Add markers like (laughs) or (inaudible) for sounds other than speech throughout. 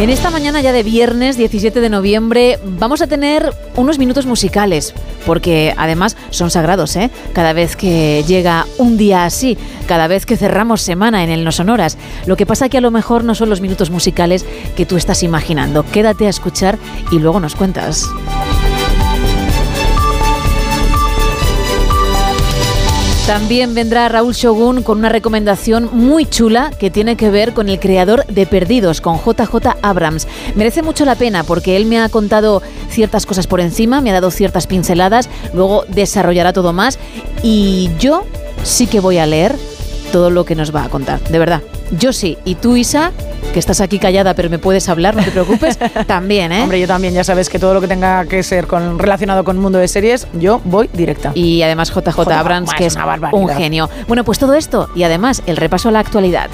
En esta mañana ya de viernes 17 de noviembre vamos a tener unos minutos musicales, porque además son sagrados, ¿eh? Cada vez que llega un día así, cada vez que cerramos semana en el No Sonoras. Lo que pasa que a lo mejor no son los minutos musicales que tú estás imaginando. Quédate a escuchar y luego nos cuentas. También vendrá Raúl Shogun con una recomendación muy chula que tiene que ver con el creador de Perdidos, con JJ Abrams. Merece mucho la pena porque él me ha contado ciertas cosas por encima, me ha dado ciertas pinceladas, luego desarrollará todo más y yo sí que voy a leer todo lo que nos va a contar, de verdad. Yo sí, y tú Isa, que estás aquí callada pero me puedes hablar, no te preocupes, (laughs) también, ¿eh? Hombre, yo también, ya sabes que todo lo que tenga que ser con, relacionado con el mundo de series, yo voy directa. Y además JJ Abrams, que es un genio. Bueno, pues todo esto y además el repaso a la actualidad.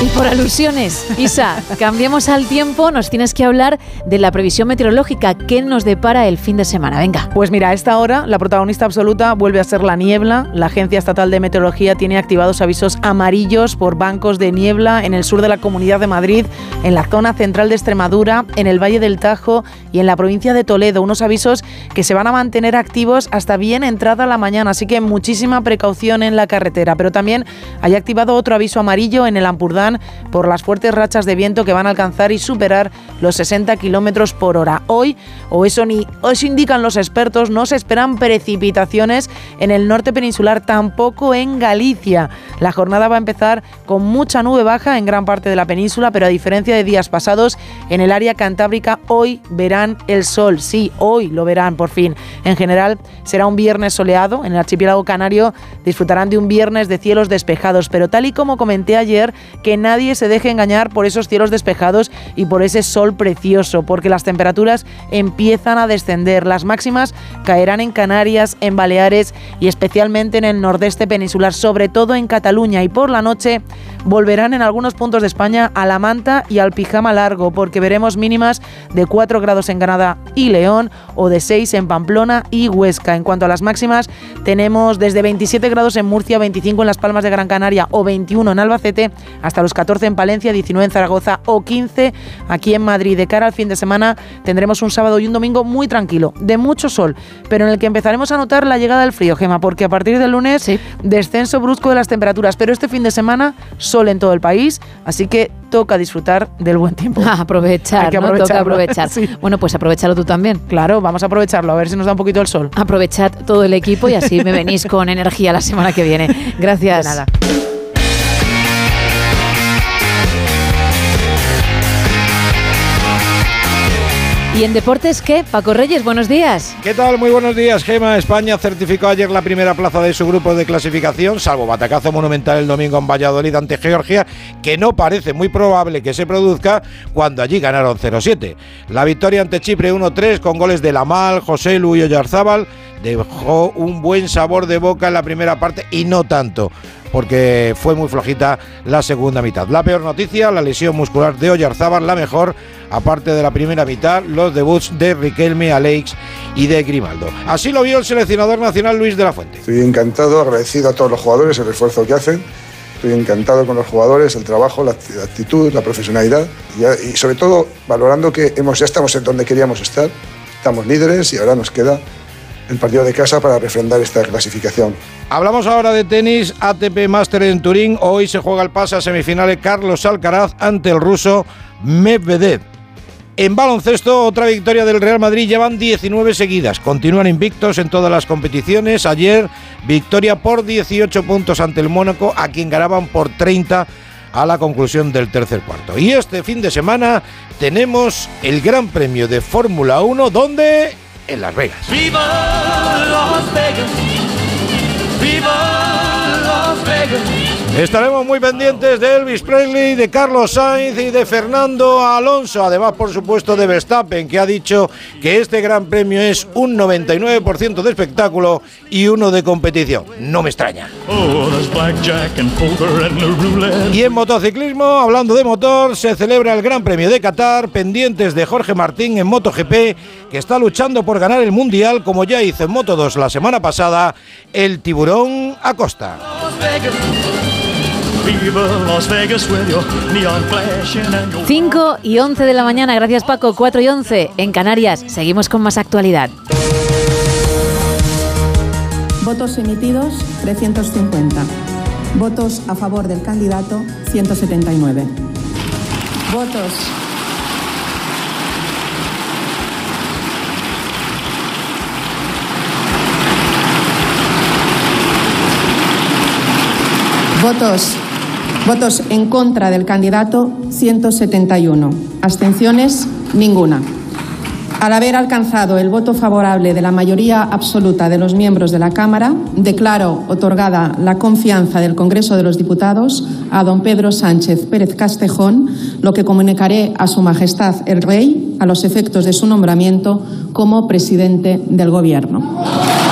Y por alusiones, Isa, cambiemos al tiempo, nos tienes que hablar de la previsión meteorológica. ¿Qué nos depara el fin de semana? Venga. Pues mira, a esta hora la protagonista absoluta vuelve a ser la niebla. La Agencia Estatal de Meteorología tiene activados avisos amarillos por bancos de niebla en el sur de la Comunidad de Madrid, en la zona central de Extremadura, en el Valle del Tajo y en la provincia de Toledo. Unos avisos que se van a mantener activos hasta bien entrada la mañana, así que muchísima precaución en la carretera. Pero también hay activado otro aviso amarillo en el Ampurdán por las fuertes rachas de viento que van a alcanzar y superar los 60 kilómetros por hora. Hoy, o eso ni eso indican los expertos, no se esperan precipitaciones en el norte peninsular, tampoco en Galicia. La jornada va a empezar con mucha nube baja en gran parte de la península, pero a diferencia de días pasados, en el área cantábrica hoy verán el sol. Sí, hoy lo verán por fin. En general, será un viernes soleado. En el archipiélago canario disfrutarán de un viernes de cielos despejados, pero tal y como comenté ayer, que nadie se deje engañar por esos cielos despejados y por ese sol precioso, porque las temperaturas empiezan a descender. Las máximas caerán en Canarias, en Baleares y especialmente en el nordeste peninsular, sobre todo en Cataluña. Y por la noche volverán en algunos puntos de España a la manta y al pijama largo, porque veremos mínimas de 4 grados en Granada y León o de 6 en Pamplona y Huesca. En cuanto a las máximas, tenemos desde 27 grados en Murcia, 25 en Las Palmas de Gran Canaria o 21 en Albacete, hasta los 14 en Palencia, 19 en Zaragoza o 15 aquí en Madrid. De cara al fin de semana tendremos un sábado y un domingo muy tranquilo, de mucho sol, pero en el que empezaremos a notar la llegada del frío, Gema, porque a partir del lunes descenso brusco de las temperaturas, pero este fin de semana sol en todo el país, así que toca disfrutar del buen tiempo. (laughs) aprovechar, toca aprovechar. (laughs) Bueno, pues aprovechalo tú también. Claro, vamos a aprovecharlo, a ver si nos da un poquito el sol. Aprovechad todo el equipo y así me venís con energía la semana que viene. (laughs) Gracias. nada. ¿Y en deportes qué? Paco Reyes, buenos días. ¿Qué tal? Muy buenos días, Gema. España certificó ayer la primera plaza de su grupo de clasificación, salvo batacazo monumental el domingo en Valladolid ante Georgia, que no parece muy probable que se produzca cuando allí ganaron 0-7. La victoria ante Chipre 1-3 con goles de Lamal, José Luis Oyarzábal dejó un buen sabor de boca en la primera parte y no tanto porque fue muy flojita la segunda mitad. La peor noticia, la lesión muscular de Oyarzábal, la mejor, aparte de la primera mitad, los debuts de Riquelme, Alex y de Grimaldo. Así lo vio el seleccionador nacional Luis de la Fuente. Estoy encantado, agradecido a todos los jugadores el esfuerzo que hacen. Estoy encantado con los jugadores, el trabajo, la actitud, la profesionalidad y, sobre todo valorando que hemos, ya estamos en donde queríamos estar, estamos líderes y ahora nos queda el partido de casa para refrendar esta clasificación. Hablamos ahora de tenis, ATP Master en Turín. Hoy se juega el pase a semifinales Carlos Alcaraz ante el ruso Medvedev. En baloncesto, otra victoria del Real Madrid, llevan 19 seguidas. Continúan invictos en todas las competiciones. Ayer, victoria por 18 puntos ante el Mónaco, a quien ganaban por 30 a la conclusión del tercer cuarto. Y este fin de semana tenemos el Gran Premio de Fórmula 1, donde en Las Vegas. ¡Viva Las Vegas! ¡Viva Las Vegas! Estaremos muy pendientes de Elvis Presley, de Carlos Sainz y de Fernando Alonso. Además, por supuesto, de Verstappen, que ha dicho que este gran premio es un 99% de espectáculo y uno de competición. No me extraña. Y en motociclismo, hablando de motor, se celebra el Gran Premio de Qatar, pendientes de Jorge Martín en MotoGP, que está luchando por ganar el Mundial, como ya hizo en Moto 2 la semana pasada, el tiburón Acosta. 5 y 11 de la mañana, gracias Paco, 4 y 11 en Canarias. Seguimos con más actualidad. Votos emitidos 350. Votos a favor del candidato 179. Votos Votos, votos en contra del candidato 171. Abstenciones ninguna. Al haber alcanzado el voto favorable de la mayoría absoluta de los miembros de la Cámara, declaro otorgada la confianza del Congreso de los Diputados a don Pedro Sánchez Pérez Castejón, lo que comunicaré a Su Majestad el Rey a los efectos de su nombramiento como presidente del Gobierno.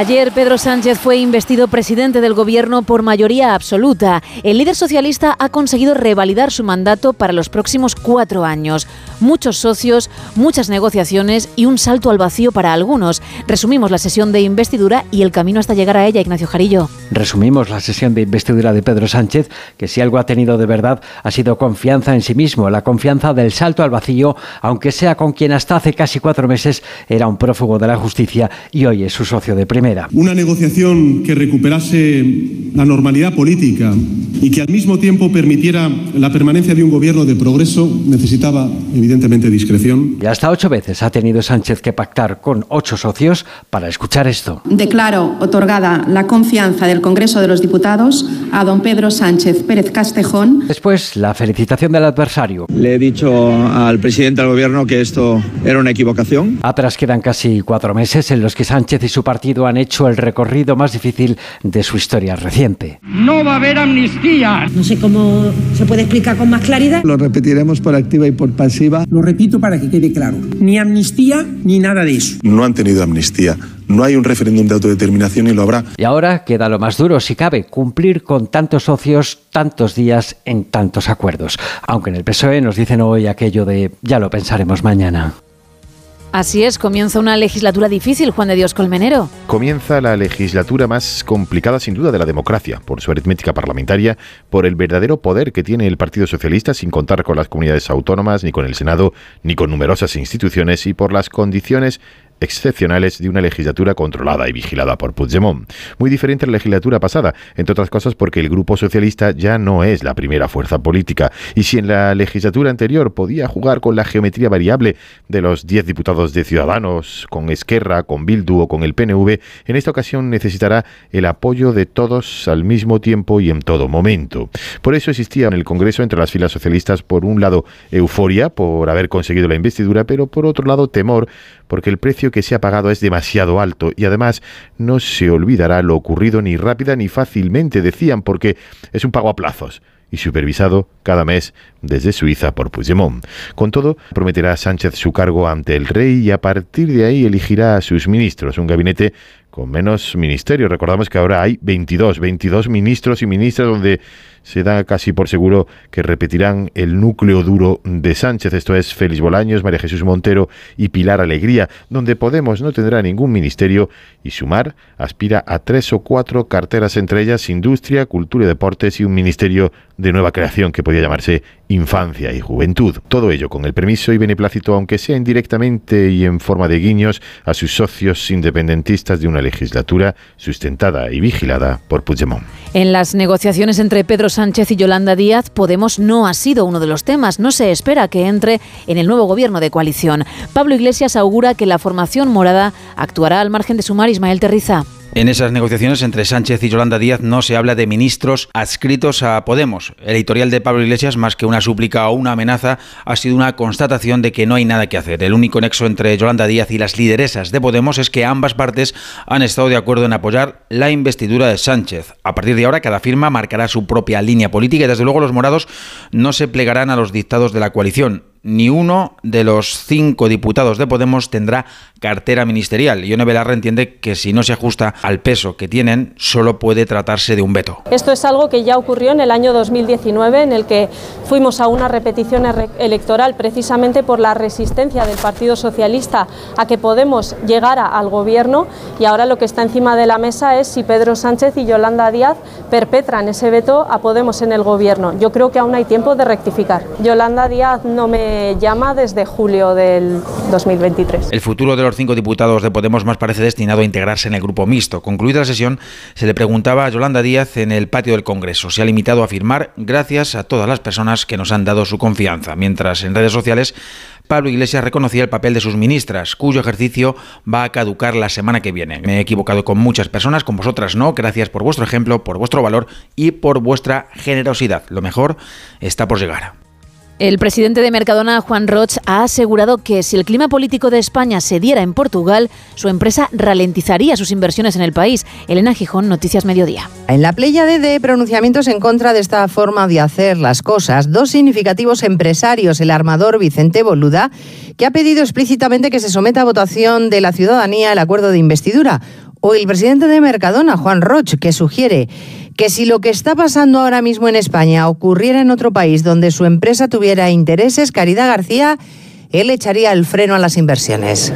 Ayer Pedro Sánchez fue investido presidente del gobierno por mayoría absoluta. El líder socialista ha conseguido revalidar su mandato para los próximos cuatro años. Muchos socios, muchas negociaciones y un salto al vacío para algunos. Resumimos la sesión de investidura y el camino hasta llegar a ella, Ignacio Jarillo. Resumimos la sesión de investidura de Pedro Sánchez, que si algo ha tenido de verdad ha sido confianza en sí mismo, la confianza del salto al vacío, aunque sea con quien hasta hace casi cuatro meses era un prófugo de la justicia y hoy es su socio de primera. Una negociación que recuperase la normalidad política y que al mismo tiempo permitiera la permanencia de un gobierno de progreso necesitaba evidentemente discreción. Y hasta ocho veces ha tenido Sánchez que pactar con ocho socios para escuchar esto. Declaro otorgada la confianza del Congreso de los Diputados a don Pedro Sánchez Pérez Castejón. Después, la felicitación del adversario. Le he dicho al presidente del gobierno que esto era una equivocación. Atrás quedan casi cuatro meses en los que Sánchez y su partido han hecho el recorrido más difícil de su historia reciente. No va a haber amnistía. No sé cómo se puede explicar con más claridad. Lo repetiremos por activa y por pasiva. Lo repito para que quede claro. Ni amnistía ni nada de eso. No han tenido amnistía. No hay un referéndum de autodeterminación y lo habrá. Y ahora queda lo más duro, si cabe, cumplir con tantos socios, tantos días, en tantos acuerdos. Aunque en el PSOE nos dicen hoy aquello de ya lo pensaremos mañana. Así es, comienza una legislatura difícil, Juan de Dios Colmenero. Comienza la legislatura más complicada sin duda de la democracia, por su aritmética parlamentaria, por el verdadero poder que tiene el Partido Socialista sin contar con las comunidades autónomas, ni con el Senado, ni con numerosas instituciones, y por las condiciones excepcionales de una legislatura controlada y vigilada por Puigdemont. Muy diferente a la legislatura pasada, entre otras cosas porque el Grupo Socialista ya no es la primera fuerza política. Y si en la legislatura anterior podía jugar con la geometría variable de los 10 diputados de Ciudadanos, con Esquerra, con Bildu o con el PNV, en esta ocasión necesitará el apoyo de todos al mismo tiempo y en todo momento. Por eso existía en el Congreso entre las filas socialistas, por un lado, euforia por haber conseguido la investidura, pero por otro lado, temor porque el precio que se ha pagado es demasiado alto y además no se olvidará lo ocurrido ni rápida ni fácilmente, decían, porque es un pago a plazos y supervisado cada mes desde Suiza por Puigdemont. Con todo, prometerá Sánchez su cargo ante el rey y a partir de ahí elegirá a sus ministros, un gabinete con menos ministerios. Recordamos que ahora hay 22, 22 ministros y ministras donde se da casi por seguro que repetirán el núcleo duro de Sánchez, esto es Félix Bolaños, María Jesús Montero y Pilar Alegría, donde Podemos no tendrá ningún ministerio y Sumar aspira a tres o cuatro carteras, entre ellas Industria, Cultura y Deportes y un ministerio de nueva creación que podía llamarse Infancia y Juventud. Todo ello con el permiso y beneplácito, aunque sea indirectamente y en forma de guiños, a sus socios independentistas de una legislatura sustentada y vigilada por Puigdemont. En las negociaciones entre Pedro Sánchez y Yolanda Díaz, Podemos no ha sido uno de los temas. No se espera que entre en el nuevo gobierno de coalición. Pablo Iglesias augura que la formación morada actuará al margen de sumar Ismael Terriza. En esas negociaciones entre Sánchez y Yolanda Díaz no se habla de ministros adscritos a Podemos. El editorial de Pablo Iglesias, más que una súplica o una amenaza, ha sido una constatación de que no hay nada que hacer. El único nexo entre Yolanda Díaz y las lideresas de Podemos es que ambas partes han estado de acuerdo en apoyar la investidura de Sánchez. A partir de ahora, cada firma marcará su propia línea política y desde luego los morados no se plegarán a los dictados de la coalición ni uno de los cinco diputados de Podemos tendrá cartera ministerial. Ione Belarra entiende que si no se ajusta al peso que tienen, solo puede tratarse de un veto. Esto es algo que ya ocurrió en el año 2019, en el que fuimos a una repetición electoral precisamente por la resistencia del Partido Socialista a que Podemos llegara al gobierno y ahora lo que está encima de la mesa es si Pedro Sánchez y Yolanda Díaz perpetran ese veto a Podemos en el gobierno. Yo creo que aún hay tiempo de rectificar. Yolanda Díaz no me llama desde julio del 2023. El futuro de los cinco diputados de Podemos más parece destinado a integrarse en el grupo mixto. Concluida la sesión, se le preguntaba a Yolanda Díaz en el patio del Congreso. Se ha limitado a afirmar gracias a todas las personas que nos han dado su confianza, mientras en redes sociales Pablo Iglesias reconocía el papel de sus ministras, cuyo ejercicio va a caducar la semana que viene. Me he equivocado con muchas personas, con vosotras no. Gracias por vuestro ejemplo, por vuestro valor y por vuestra generosidad. Lo mejor está por llegar. El presidente de Mercadona, Juan Roch, ha asegurado que si el clima político de España se diera en Portugal, su empresa ralentizaría sus inversiones en el país. Elena Gijón, Noticias Mediodía. En la playa de pronunciamientos en contra de esta forma de hacer las cosas, dos significativos empresarios, el armador Vicente Boluda, que ha pedido explícitamente que se someta a votación de la ciudadanía el acuerdo de investidura, o el presidente de Mercadona, Juan Roch, que sugiere que si lo que está pasando ahora mismo en España ocurriera en otro país donde su empresa tuviera intereses, Caridad García él echaría el freno a las inversiones.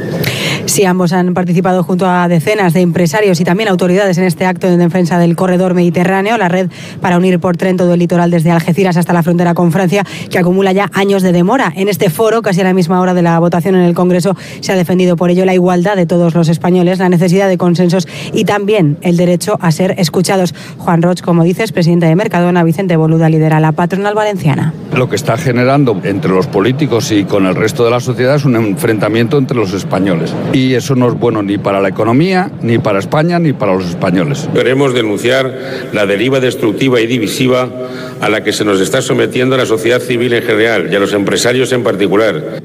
Sí, ambos han participado junto a decenas de empresarios y también autoridades en este acto de defensa del corredor mediterráneo, la red para unir por tren todo el litoral desde Algeciras hasta la frontera con Francia, que acumula ya años de demora. En este foro, casi a la misma hora de la votación en el Congreso, se ha defendido por ello la igualdad de todos los españoles, la necesidad de consensos y también el derecho a ser escuchados. Juan Roch, como dices, presidente de Mercadona, Vicente Boluda lidera la patronal valenciana. Lo que está generando entre los políticos y con el resto de la sociedad es un enfrentamiento entre los españoles. Y eso no es bueno ni para la economía, ni para España, ni para los españoles. Queremos denunciar la deriva destructiva y divisiva a la que se nos está sometiendo la sociedad civil en general y a los empresarios en particular.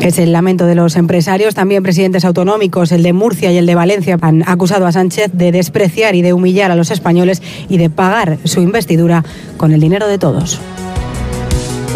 Es el lamento de los empresarios. También presidentes autonómicos, el de Murcia y el de Valencia, han acusado a Sánchez de despreciar y de humillar a los españoles y de pagar su investidura con el dinero de todos.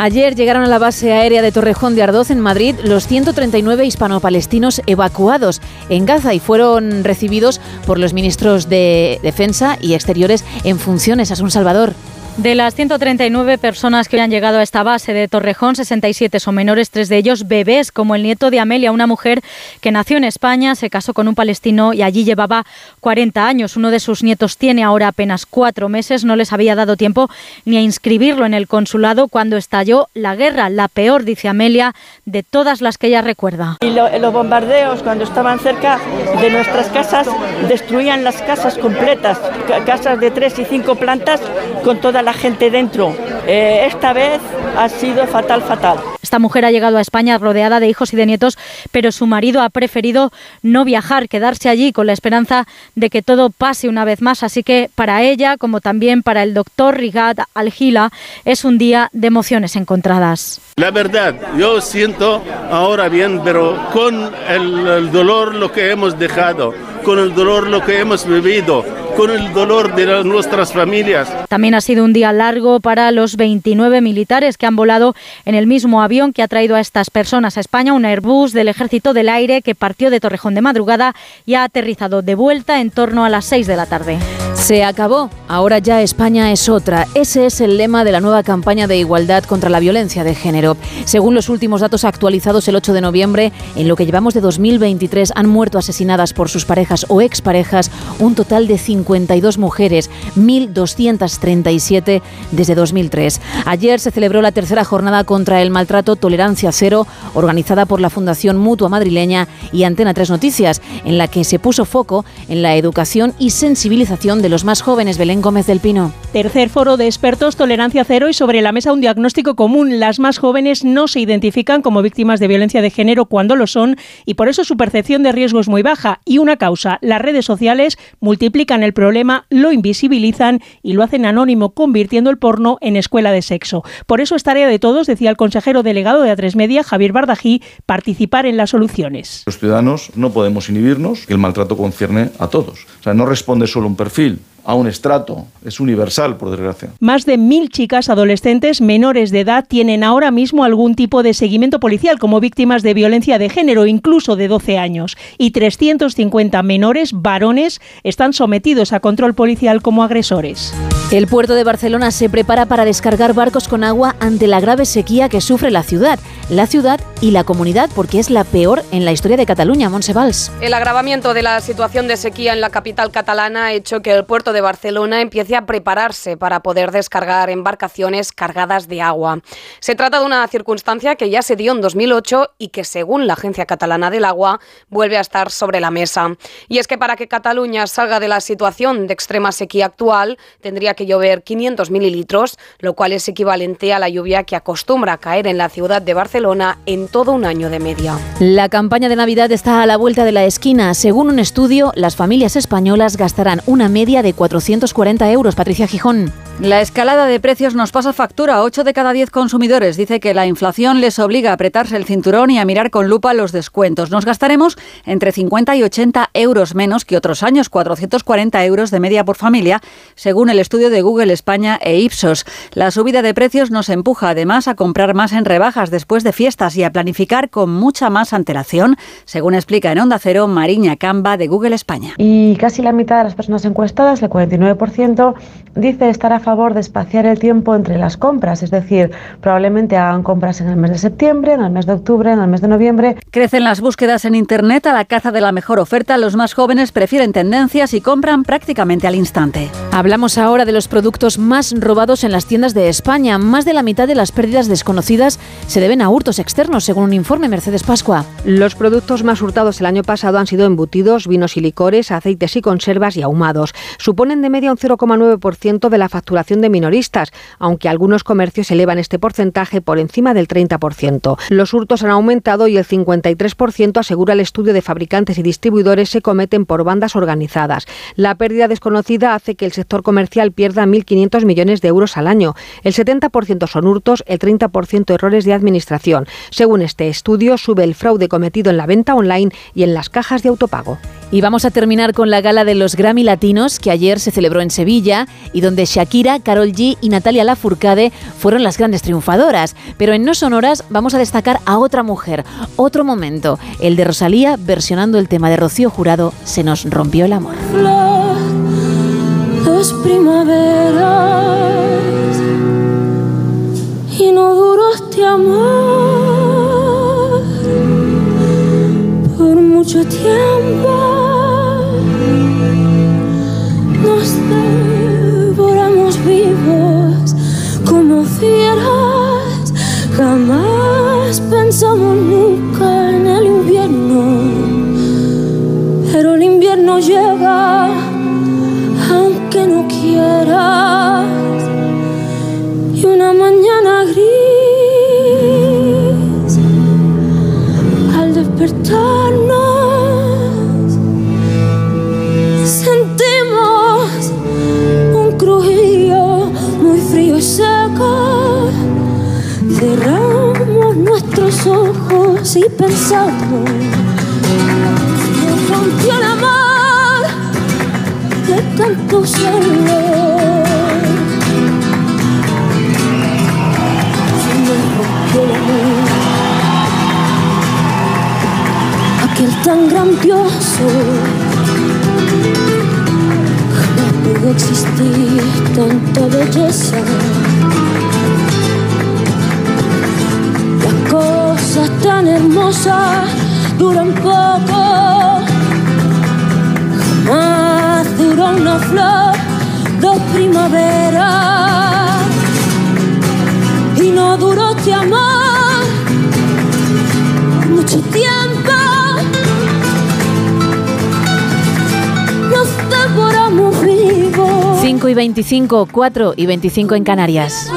Ayer llegaron a la base aérea de Torrejón de Ardoz en Madrid los 139 hispano-palestinos evacuados en Gaza y fueron recibidos por los ministros de Defensa y Exteriores en funciones. a un Salvador. De las 139 personas que han llegado a esta base de Torrejón, 67 son menores, tres de ellos bebés, como el nieto de Amelia, una mujer que nació en España, se casó con un palestino y allí llevaba 40 años. Uno de sus nietos tiene ahora apenas cuatro meses, no les había dado tiempo ni a inscribirlo en el consulado cuando estalló la guerra, la peor, dice Amelia, de todas las que ella recuerda. Y los bombardeos, cuando estaban cerca de nuestras casas, destruían las casas completas, casas de tres y cinco plantas con toda la la gente dentro. Eh, esta vez ha sido fatal, fatal. Esta mujer ha llegado a España rodeada de hijos y de nietos, pero su marido ha preferido no viajar, quedarse allí con la esperanza de que todo pase una vez más. Así que para ella, como también para el doctor Rigat Algila, es un día de emociones encontradas. La verdad, yo siento ahora bien, pero con el dolor lo que hemos dejado, con el dolor lo que hemos vivido, con el dolor de nuestras familias. También ha sido un día largo para los 29 militares que han volado en el mismo avión que ha traído a estas personas a España, un Airbus del Ejército del Aire que partió de Torrejón de madrugada y ha aterrizado de vuelta en torno a las 6 de la tarde. Se acabó. Ahora ya España es otra. Ese es el lema de la nueva campaña de igualdad contra la violencia de género. Según los últimos datos actualizados el 8 de noviembre, en lo que llevamos de 2023 han muerto asesinadas por sus parejas o exparejas un total de 52 mujeres, 1.237 desde 2003. Ayer se celebró la tercera jornada contra el maltrato Tolerancia Cero, organizada por la Fundación Mutua Madrileña y Antena 3 Noticias, en la que se puso foco en la educación y sensibilización de los más jóvenes, Belén Gómez del Pino. Tercer foro de expertos, tolerancia cero y sobre la mesa un diagnóstico común. Las más jóvenes no se identifican como víctimas de violencia de género cuando lo son y por eso su percepción de riesgo es muy baja y una causa. Las redes sociales multiplican el problema, lo invisibilizan y lo hacen anónimo, convirtiendo el porno en escuela de sexo. Por eso es tarea de todos, decía el consejero delegado de A3 Media, Javier Bardají, participar en las soluciones. Los ciudadanos no podemos inhibirnos, el maltrato concierne a todos. O sea, no responde solo un perfil, a un estrato, es universal, por desgracia. Más de mil chicas adolescentes menores de edad tienen ahora mismo algún tipo de seguimiento policial como víctimas de violencia de género, incluso de 12 años, y 350 menores varones están sometidos a control policial como agresores. El puerto de Barcelona se prepara para descargar barcos con agua ante la grave sequía que sufre la ciudad, la ciudad y la comunidad, porque es la peor en la historia de Cataluña, Monsevals. El agravamiento de la situación de sequía en la capital catalana ha hecho que el puerto de Barcelona empiece a prepararse para poder descargar embarcaciones cargadas de agua. Se trata de una circunstancia que ya se dio en 2008 y que, según la Agencia Catalana del Agua, vuelve a estar sobre la mesa. Y es que para que Cataluña salga de la situación de extrema sequía actual, tendría que llover 500 mililitros, lo cual es equivalente a la lluvia que acostumbra a caer en la ciudad de Barcelona en todo un año de media. La campaña de Navidad está a la vuelta de la esquina. Según un estudio, las familias españolas gastarán una media de 440 euros. Patricia Gijón. La escalada de precios nos pasa factura. 8 de cada 10 consumidores dice que la inflación les obliga a apretarse el cinturón y a mirar con lupa los descuentos. Nos gastaremos entre 50 y 80 euros menos que otros años, 440 euros de media por familia, según el estudio de Google España e Ipsos. La subida de precios nos empuja además a comprar más en rebajas después de fiestas y a planificar con mucha más antelación, según explica en Onda Cero Mariña Camba de Google España. Y casi la mitad de las personas encuestadas, el 49%, dice estar a favor de espaciar el tiempo entre las compras, es decir, probablemente hagan compras en el mes de septiembre, en el mes de octubre, en el mes de noviembre. Crecen las búsquedas en Internet a la caza de la mejor oferta. Los más jóvenes prefieren tendencias y compran prácticamente al instante. Hablamos ahora de los productos más robados en las tiendas de España. Más de la mitad de las pérdidas desconocidas se deben a hurtos externos, según un informe Mercedes Pascua. Los productos más hurtados el año pasado han sido embutidos, vinos y licores, aceites y conservas y ahumados. Suponen de media un 0,9% de la facturación de minoristas, aunque algunos comercios elevan este porcentaje por encima del 30%. Los hurtos han aumentado y el 53% asegura el estudio de fabricantes y distribuidores se cometen por bandas organizadas. La pérdida desconocida hace que el sector comercial pierda 1.500 millones de euros al año. El 70% son hurtos, el 30% errores de administración. Según este estudio, sube el fraude cometido en la venta online y en las cajas de autopago. Y vamos a terminar con la gala de los Grammy Latinos que ayer se celebró en Sevilla y donde Shakira, Carol G y Natalia Lafourcade fueron las grandes triunfadoras. Pero en No Sonoras vamos a destacar a otra mujer, otro momento, el de Rosalía versionando el tema de Rocío Jurado, Se nos rompió el amor. Dos primaveras y no duró este amor por mucho tiempo. Nos rompió el amor de tanto solo. Se nos rompió el amor. Aquel tan grandioso jamás pudo existir tanta belleza. Cosas tan hermosas duran poco. Jamás duró una flor, dos primaveras. Y no duró este amor mucho tiempo. Nos devoramos vivos. 5 y 25, 4 y 25 en Canarias.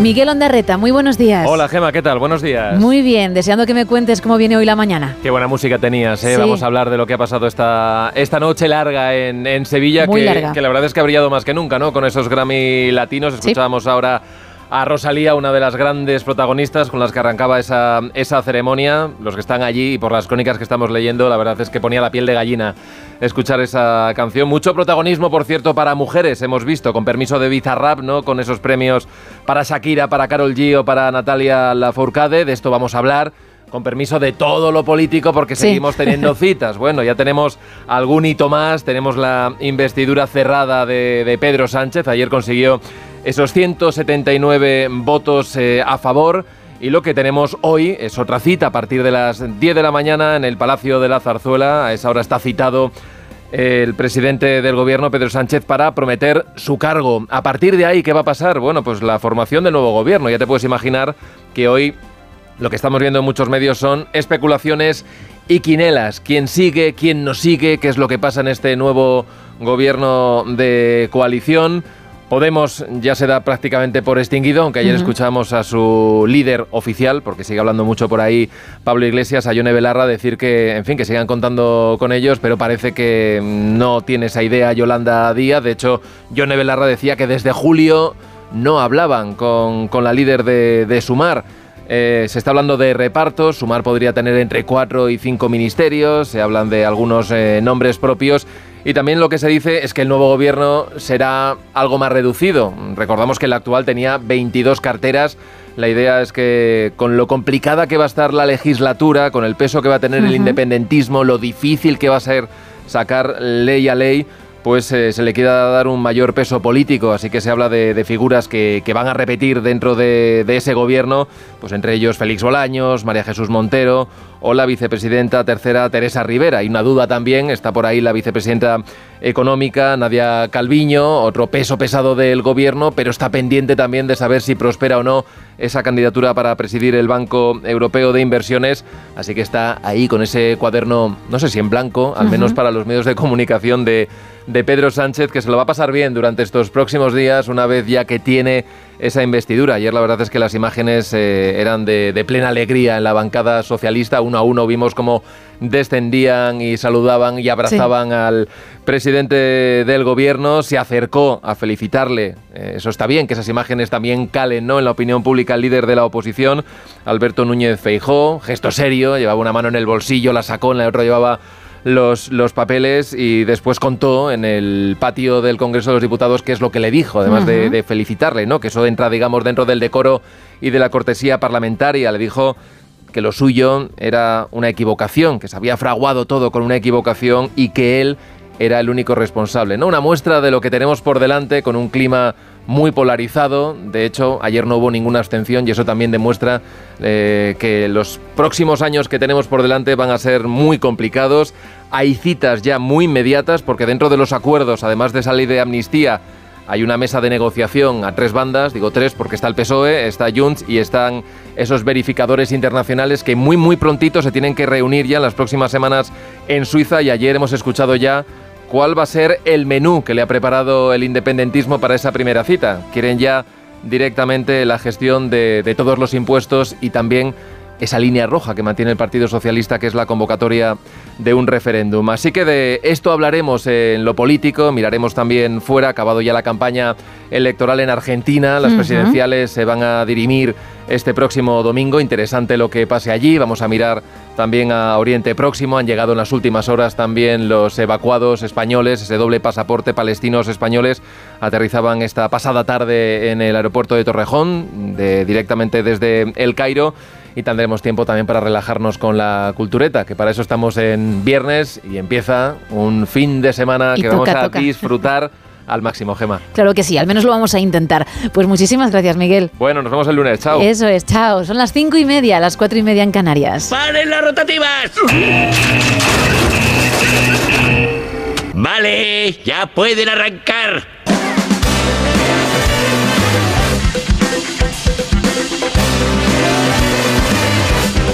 Miguel Ondarreta, muy buenos días. Hola Gema, ¿qué tal? Buenos días. Muy bien, deseando que me cuentes cómo viene hoy la mañana. Qué buena música tenías, ¿eh? Sí. Vamos a hablar de lo que ha pasado esta, esta noche larga en, en Sevilla, Muy que, larga. que la verdad es que ha brillado más que nunca, ¿no? Con esos Grammy latinos. Sí. Escuchábamos ahora a Rosalía, una de las grandes protagonistas con las que arrancaba esa, esa ceremonia. Los que están allí y por las crónicas que estamos leyendo, la verdad es que ponía la piel de gallina escuchar esa canción. Mucho protagonismo, por cierto, para mujeres, hemos visto, con permiso de Bizarrap, ¿no? Con esos premios para Shakira, para Carol G o para Natalia Lafourcade. De esto vamos a hablar. Con permiso de todo lo político, porque Sí. seguimos teniendo (laughs) citas. Bueno, ya tenemos algún hito más. Tenemos la investidura cerrada de, de Pedro Sánchez. Ayer consiguió esos 179 votos eh, a favor. Y lo que tenemos hoy es otra cita a partir de las 10 de la mañana en el Palacio de la Zarzuela. A esa hora está citado el presidente del gobierno, Pedro Sánchez, para prometer su cargo. A partir de ahí, ¿qué va a pasar? Bueno, pues la formación del nuevo gobierno. Ya te puedes imaginar que hoy lo que estamos viendo en muchos medios son especulaciones y quinelas. ¿Quién sigue? ¿Quién no sigue? ¿Qué es lo que pasa en este nuevo gobierno de coalición? Podemos ya se da prácticamente por extinguido, aunque ayer escuchamos a su líder oficial, porque sigue hablando mucho por ahí Pablo Iglesias, a Yone Belarra, decir que, en fin, que sigan contando con ellos, pero parece que no tiene esa idea Yolanda Díaz. De hecho, Yone Belarra decía que desde julio no hablaban con, con la líder de, de Sumar. Eh, se está hablando de repartos, Sumar podría tener entre cuatro y cinco ministerios, se hablan de algunos eh, nombres propios y también lo que se dice es que el nuevo gobierno será algo más reducido. Recordamos que el actual tenía 22 carteras. La idea es que con lo complicada que va a estar la legislatura, con el peso que va a tener el independentismo, lo difícil que va a ser sacar ley a ley, pues eh, se le quiera dar un mayor peso político, así que se habla de, de figuras que, que van a repetir dentro de, de ese gobierno, pues entre ellos Félix Bolaños, María Jesús Montero o la vicepresidenta tercera Teresa Rivera. Y una duda también, está por ahí la vicepresidenta económica Nadia Calviño, otro peso pesado del gobierno, pero está pendiente también de saber si prospera o no esa candidatura para presidir el Banco Europeo de Inversiones, así que está ahí con ese cuaderno, no sé si en blanco, al menos para los medios de comunicación de, de Pedro Sánchez, que se lo va a pasar bien durante estos próximos días, una vez ya que tiene esa investidura. Ayer la verdad es que las imágenes eh, eran de, de plena alegría en la bancada socialista. Uno a uno vimos cómo descendían y saludaban y abrazaban al presidente del gobierno. Se acercó a felicitarle. Eh, eso está bien, que esas imágenes también calen ¿no? en la opinión pública el líder de la oposición, Alberto Núñez Feijó. Gesto serio, llevaba una mano en el bolsillo, la sacó, en la otra llevaba los, los papeles y después contó en el patio del Congreso de los Diputados qué es lo que le dijo, además de, de felicitarle, ¿no? Que eso entra, digamos, dentro del decoro y de la cortesía parlamentaria. Le dijo que lo suyo era una equivocación, que se había fraguado todo con una equivocación y que él era el único responsable. ¿no? Una muestra de lo que tenemos por delante con un clima muy polarizado. De hecho, ayer no hubo ninguna abstención y eso también demuestra eh, que los próximos años que tenemos por delante van a ser muy complicados. Hay citas ya muy inmediatas porque dentro de los acuerdos, además de esa ley de amnistía, hay una mesa de negociación a tres bandas, digo tres porque está el PSOE, está Junts y están esos verificadores internacionales que muy muy prontito se tienen que reunir ya en las próximas semanas en Suiza y ayer hemos escuchado ya cuál va a ser el menú que le ha preparado el independentismo para esa primera cita. Quieren ya directamente la gestión de, de todos los impuestos y también esa línea roja que mantiene el Partido Socialista, que es la convocatoria de un referéndum. Así que de esto hablaremos en lo político, miraremos también fuera, acabado ya la campaña electoral en Argentina, las presidenciales se van a dirimir este próximo domingo, interesante lo que pase allí, vamos a mirar también a Oriente Próximo, han llegado en las últimas horas también los evacuados españoles, ese doble pasaporte palestinos españoles, aterrizaban esta pasada tarde en el aeropuerto de Torrejón, de- directamente desde El Cairo, y tendremos tiempo también para relajarnos con la cultureta, que para eso estamos en viernes y empieza un fin de semana Y que toca, vamos a toca. disfrutar (laughs) al máximo, Gema. Claro que sí, al menos lo vamos a intentar. Pues muchísimas gracias, Miguel. Bueno, nos vemos el lunes, chao. Eso es, chao. Son las cinco y media, las cuatro y media en Canarias. ¡Paren las rotativas! Vale, ya pueden arrancar.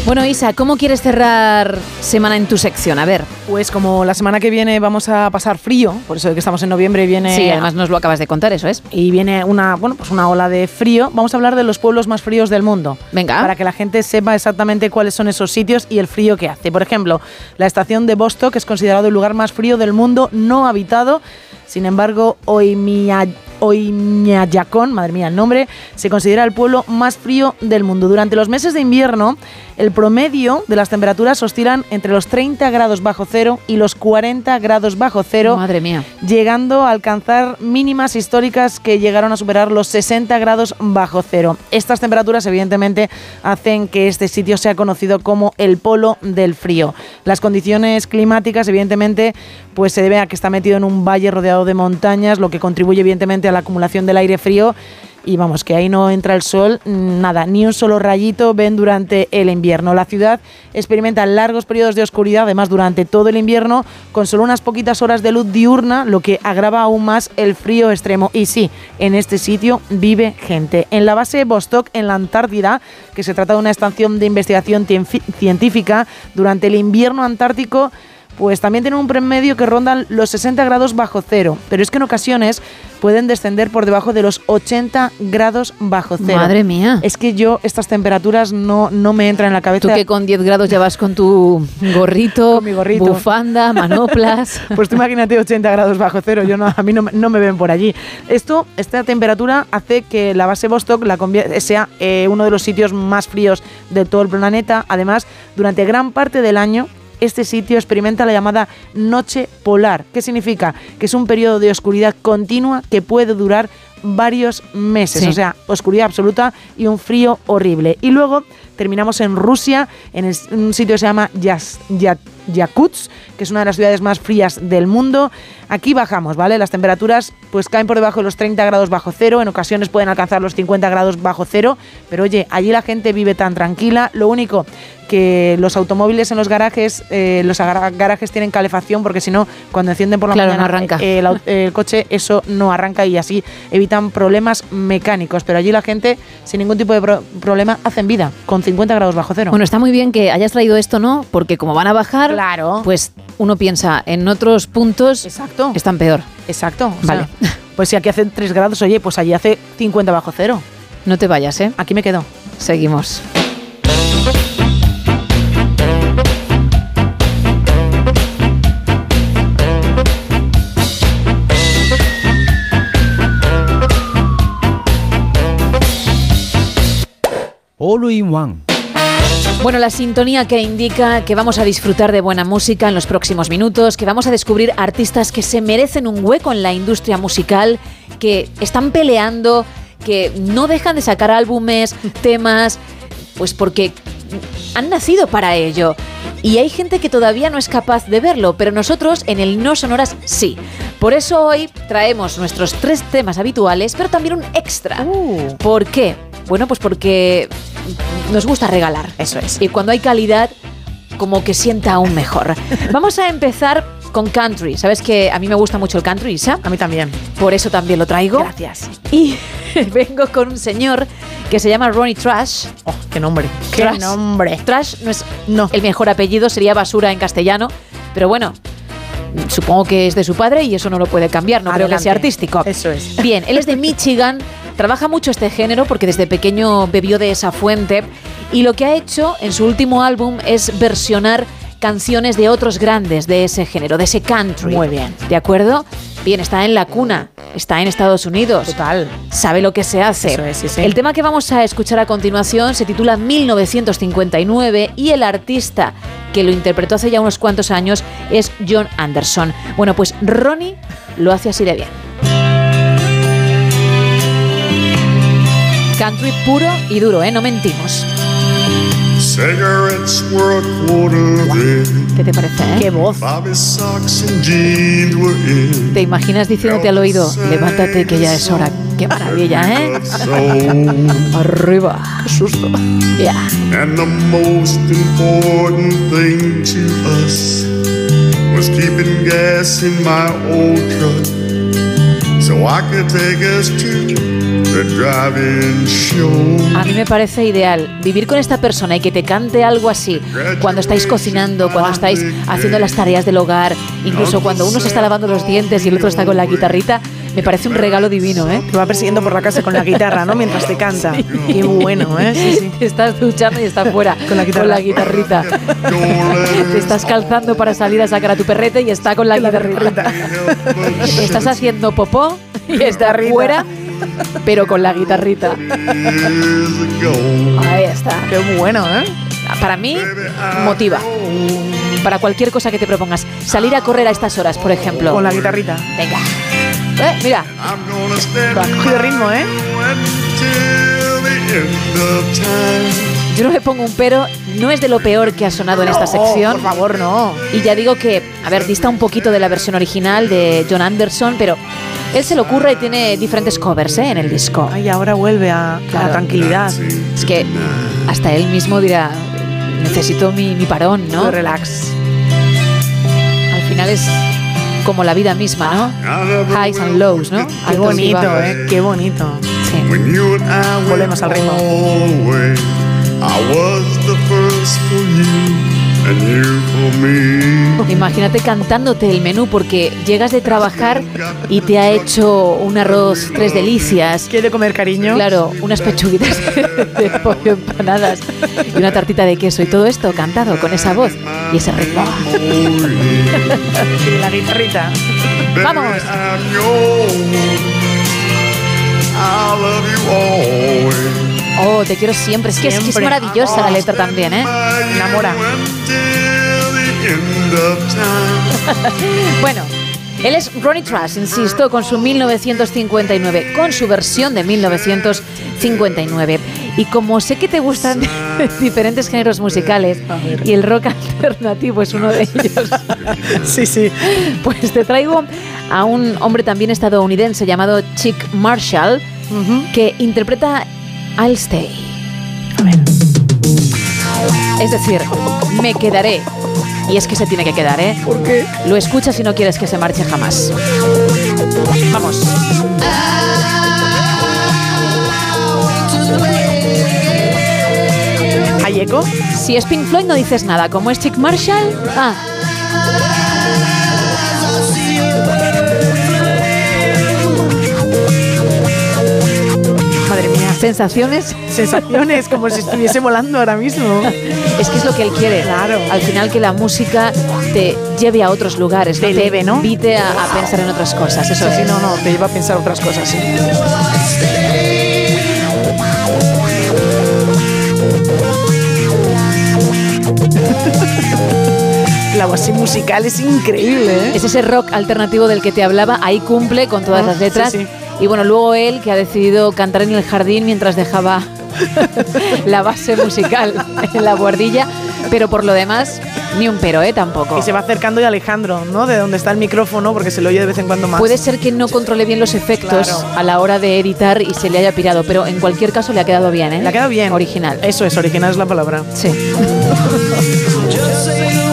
Bueno, Isa, ¿cómo quieres cerrar semana en tu sección? A ver. Pues como la semana que viene vamos a pasar frío, por eso que estamos en noviembre y viene... Sí, además nos lo acabas de contar, eso es. Y viene una, bueno, pues una ola de frío. Vamos a hablar de los pueblos más fríos del mundo. Venga. Para que la gente sepa exactamente cuáles son esos sitios y el frío que hace. Por ejemplo, la estación de Vostok es considerado el lugar más frío del mundo no habitado. Sin embargo, Oymyakon, madre mía el nombre, se considera el pueblo más frío del mundo. Durante los meses de invierno, el promedio de las temperaturas oscilan entre los 30 grados bajo cero y los 40 grados bajo cero. Madre mía. Llegando a alcanzar mínimas históricas que llegaron a superar los 60 grados bajo cero. Estas temperaturas, evidentemente, hacen que este sitio sea conocido como el polo del frío. Las condiciones climáticas, evidentemente, pues se debe a que está metido en un valle rodeado de montañas, lo que contribuye, evidentemente, a la acumulación del aire frío y vamos, que ahí no entra el sol, nada, ni un solo rayito ven durante el invierno. La ciudad experimenta largos periodos de oscuridad, además durante todo el invierno, con solo unas poquitas horas de luz diurna, lo que agrava aún más el frío extremo. Y sí, en este sitio vive gente. En la base Vostok, en la Antártida, que se trata de una estación de investigación científica, durante el invierno antártico, pues también tienen un promedio que rondan los 60 grados bajo cero, pero es que en ocasiones pueden descender por debajo de los 80 grados bajo cero. Madre mía. Es que yo estas temperaturas no, no me entran en la cabeza. Tú que con 10 grados ya vas con tu gorrito, Con mi gorrito. bufanda, (laughs) manoplas. Pues tú imagínate 80 grados bajo cero, yo no, a mí no, me- no me ven por allí. Esto, esta temperatura hace que la base Vostok la sea eh, uno de los sitios más fríos de todo el planeta. Además, durante gran parte del año este sitio experimenta la llamada noche polar. ¿Qué significa? Que es un periodo de oscuridad continua que puede durar varios meses. Sí. O sea, oscuridad absoluta y un frío horrible. Y luego terminamos en Rusia, en el- un sitio que se llama Yas- Yakutsk, que es una de las ciudades más frías del mundo. Aquí bajamos, ¿vale? Las temperaturas pues caen por debajo de los 30 grados bajo cero, en ocasiones pueden alcanzar los 50 grados bajo cero, pero oye, allí la gente vive tan tranquila. Lo único que los automóviles en los garajes, eh, los garajes tienen calefacción porque si no, cuando encienden por la Claro, no mañana arranca. eh, (laughs) el, coche, eso no arranca y así evitan problemas mecánicos. Pero allí la gente, sin ningún tipo de pro- problema, hacen vida con 50 grados bajo cero. Bueno, está muy bien que hayas traído esto, ¿no? Porque como van a bajar, Claro. pues uno piensa, en otros puntos Exacto. están peor. Exacto. Vale. sea, (laughs) pues si aquí hace 3 grados, oye, pues allí hace 50 bajo cero. No te vayas, ¿eh? Aquí me quedo. Seguimos. All in One. Bueno, la sintonía que indica que vamos a disfrutar de buena música en los próximos minutos, que vamos a descubrir artistas que se merecen un hueco en la industria musical, que están peleando, que no dejan de sacar álbumes, (laughs) temas, pues porque han nacido para ello. Y hay gente que todavía no es capaz de verlo, pero nosotros en el No Sonoras sí. Por eso hoy traemos nuestros tres temas habituales, pero también un extra. ¿Por qué? Bueno, pues porque nos gusta regalar. Eso es. Y cuando hay calidad, como que sienta aún mejor. (laughs) Vamos a empezar con country. ¿Sabes que a mí me gusta mucho el country, Isa? A mí también. Por eso también lo traigo. Gracias. Y (laughs) vengo con un señor que se llama Ronnie Trash. Oh, qué nombre. Qué Trash. nombre. Trash no es No. el mejor apellido, sería basura en castellano. Pero bueno, supongo que es de su padre y eso no lo puede cambiar. No creo que sea artístico. Eso es. Bien, él es de (laughs) Michigan, trabaja mucho este género porque desde pequeño bebió de esa fuente y lo que ha hecho en su último álbum es versionar canciones de otros grandes de ese género, de ese country. Muy bien. ¿De acuerdo? Bien, está en la cuna, está en Estados Unidos. Total. Sabe lo que se hace. Eso es, sí, sí. El tema que vamos a escuchar a continuación se titula 1959 y el artista que lo interpretó hace ya unos cuantos años es John Anderson. Bueno, pues Ronnie lo hace así de bien. Country puro y duro, ¿eh? No mentimos. Cigarettes were a quarter then. ¿Qué te parece, eh? Qué voz. ¿Te imaginas diciéndote al oído, levántate que ya es hora? ¡Qué maravilla, eh! Arriba. ¡Qué susto! Ya. And the most important thing to us was keeping gas in my old truck so I could take us to. A mí me parece ideal vivir con esta persona y que te cante algo así cuando estáis cocinando, cuando estáis haciendo las tareas del hogar, incluso cuando uno se está lavando los dientes y el otro está con la guitarrita. Me parece un regalo divino, ¿eh? Te va persiguiendo por la casa con la guitarra, ¿no? Mientras te canta. Qué bueno, ¿eh? Sí, sí. Te (laughs) estás duchando y estás fuera (laughs) Con la guitarra. con la guitarrita. te estás calzando para salir a sacar a tu perrete y está con la guitarrita. (laughs) estás haciendo popó y está fuera, pero con la guitarrita. Ahí está. Qué bueno, ¿eh? Para mí, motiva. Para cualquier cosa que te propongas. Salir a correr a estas horas, por ejemplo. Con la guitarrita. Venga. Eh, mira. Ha cogido ritmo, ¿eh? Yo no le pongo un pero, no es de lo peor que ha sonado en esta No, sección. por favor, no. Y ya digo que, a ver, dista un poquito de la versión original de John Anderson, pero él se lo ocurra y tiene diferentes covers ¿eh? en el disco. Ay, ahora vuelve a, a la tranquilidad. Es que hasta él mismo dirá, necesito mi, mi parón, ¿no? Relax. Al final es como la vida misma, ¿no? Highs and lows, ¿no? Qué Altos y bonito. ¿eh? Qué bonito. I Volvemos al ritmo. I was the first for you and you for me. Imagínate cantándote el menú porque llegas de trabajar y te ha hecho un arroz tres delicias. ¿Quiere comer cariño? Claro, unas pechuguitas (laughs) de pollo empanadas y una tartita de queso y todo esto cantado con esa voz y ese ritmo. Y (laughs) la guitarrita. Vamos. I love you always. Oh, te quiero siempre. Es que es, que es Siempre. maravillosa la letra también, ¿eh? Enamora. (laughs) Bueno, él es Ronnie Trash, insisto, con su 1959, con su versión de 1959. Y como sé que te gustan (laughs) diferentes géneros musicales y el rock (laughs) alternativo es uno de ellos, Sí, sí. pues te traigo a un hombre también estadounidense llamado Chick Marshall que interpreta I'll Stay. Es decir, me quedaré. Y es que se tiene que quedar, ¿eh? ¿Por qué? Lo escuchas y no quieres que se marche jamás. Vamos. ¿Hay eco? Si es Pink Floyd no dices nada. Como es Chick Marshall, ah, sensaciones. Sensaciones como si estuviese volando ahora mismo. Es que es lo que él quiere. Claro. Al final que la música te lleve a otros lugares, Te ¿no? eleve, ¿no? invite a, a pensar en otras cosas. Eso Sí, es. no, no, te lleva a pensar otras cosas. sí. (laughs) La voz musical es increíble, ¿eh? Es ese rock alternativo del que te hablaba, ahí cumple con todas Ah, las letras. sí, sí. Y bueno, luego él que ha decidido cantar en el jardín mientras dejaba (laughs) la base musical en la guardilla, pero por lo demás, ni un pero, ¿eh? Tampoco. Y se va acercando y Alejandro, ¿no? De donde está el micrófono, porque se lo oye de vez en cuando más. Puede ser que no controle bien los efectos Claro. a la hora de editar y se le haya pirado, pero en cualquier caso le ha quedado bien, ¿eh? Le ha quedado bien. Original. Eso es, original es la palabra. Sí. (laughs)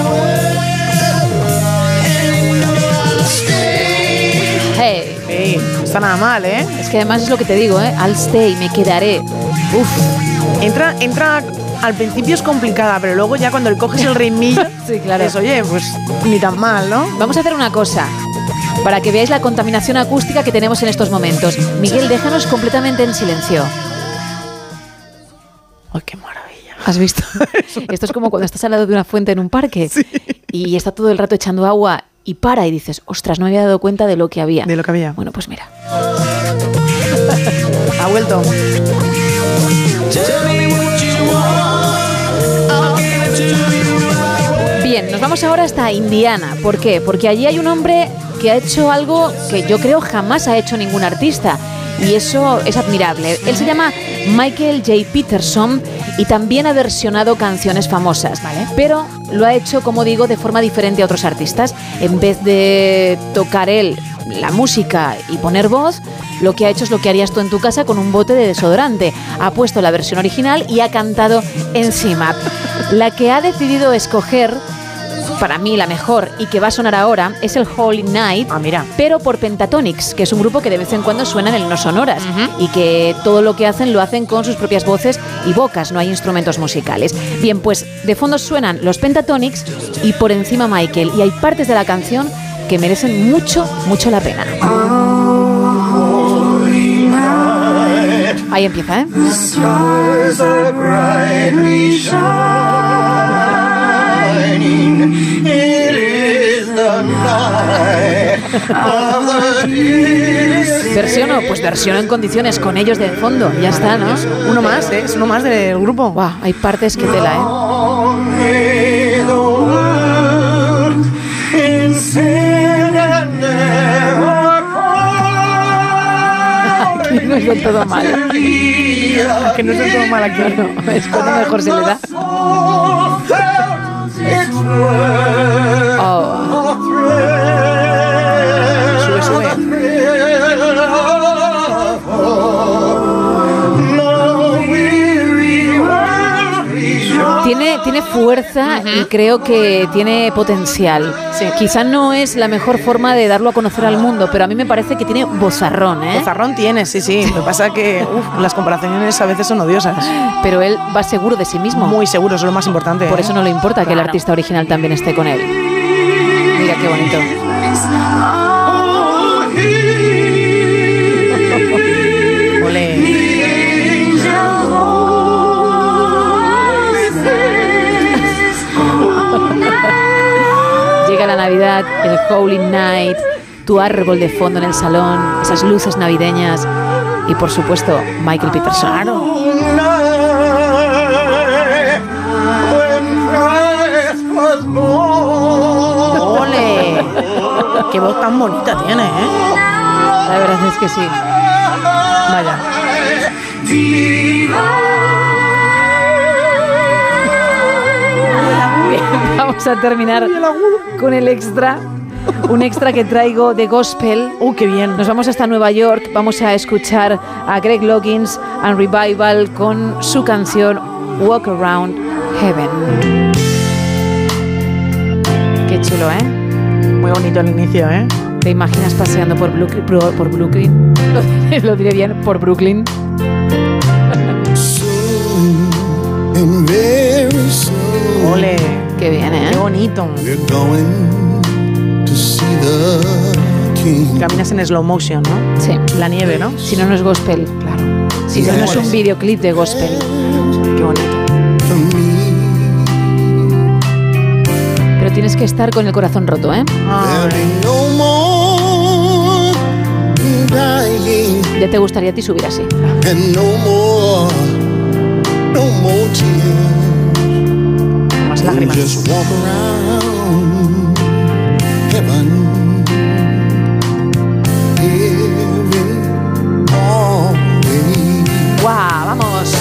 está nada mal, ¿eh? Es que además es lo que te digo, ¿eh? I'll stay, me quedaré. Uf. Entra, entra, al principio es complicada, pero luego ya cuando le coges el ritmillo, (laughs) Sí, claro. pues oye, pues ni tan mal, ¿no? Vamos a hacer una cosa. Para que veáis la contaminación acústica que tenemos en estos momentos. Miguel, déjanos completamente en silencio. ¡Ay, qué maravilla! ¿Has visto? (laughs) Esto es como cuando estás al lado de una fuente en un parque y está todo el rato echando agua y para y dices, ostras, no me había dado cuenta de lo que había. De lo que había. Bueno, pues mira. (laughs) Ha vuelto. Bien, nos vamos ahora hasta Indiana. ¿Por qué? Porque allí hay un hombre que ha hecho algo que yo creo jamás ha hecho ningún artista. Y eso es admirable. Él se llama Michael J. Peterson y también ha versionado canciones famosas. Pero lo ha hecho, como digo, de forma diferente a otros artistas. En vez de tocar él la música y poner voz, lo que ha hecho es lo que harías tú en tu casa con un bote de desodorante. Ha puesto la versión original y ha cantado encima. La que ha decidido escoger para mí la mejor y que va a sonar ahora es el Holy Night, Ah, mira. pero por Pentatonics, que es un grupo que de vez en cuando suenan en el No Sonoras y que todo lo que hacen lo hacen con sus propias voces y bocas, no hay instrumentos musicales. Bien, pues de fondo suenan los Pentatonics y por encima Michael y hay partes de la canción que merecen mucho, mucho la pena. Ahí empieza, ¿eh? Versiono, pues versiono en condiciones con ellos de fondo, ya está, ¿no? Uno más, ¿eh? Es uno más del grupo. Buah, hay partes que tela, ¿eh? (laughs) No es del todo mal. (laughs) Que no es del todo mal aquí. No, es cuando mejor se le da. Oh. Tiene, tiene fuerza y creo que tiene potencial. Quizá no es la mejor forma de darlo a conocer al mundo, pero a mí me parece que tiene bozarrón, ¿eh? Bozarrón tiene, sí, sí. Lo que pasa es que uf, las comparaciones a veces son odiosas. Pero él va seguro de sí mismo. Muy seguro, eso es lo más importante. Por ¿eh? eso no le importa que el Claro. artista original también esté con él. Mira qué bonito. Navidad, el Holy Night, tu árbol de fondo en el salón, esas luces navideñas y por supuesto Michael Peterson. ¡Ole! ¡Qué voz tan bonita tiene, eh! La verdad es que sí. Vaya. Vamos a terminar con el extra. Un extra que traigo de gospel. ¡Uh, qué bien! Nos vamos hasta Nueva York. Vamos a escuchar a Greg Loggins and Revival con su canción Walk Around Heaven. Qué chulo, ¿eh? Muy bonito el inicio, ¿eh? ¿Te imaginas paseando por Brooklyn? Por, por Brooklyn? (laughs) Lo diré- Lo diré bien, por Brooklyn. ¡Ole! Qué bien, ¿eh? ¡Qué bonito! we're going to see the King. Caminas en slow motion, ¿no? Sí. La nieve, ¿no? Si no, no es gospel, claro. Si no, no es un videoclip de gospel. Qué bonito. Pero tienes que estar con el corazón roto, ¿eh? Ya te gustaría a ti subir así. and no lágrimas. ¡Guau! ¡Vamos!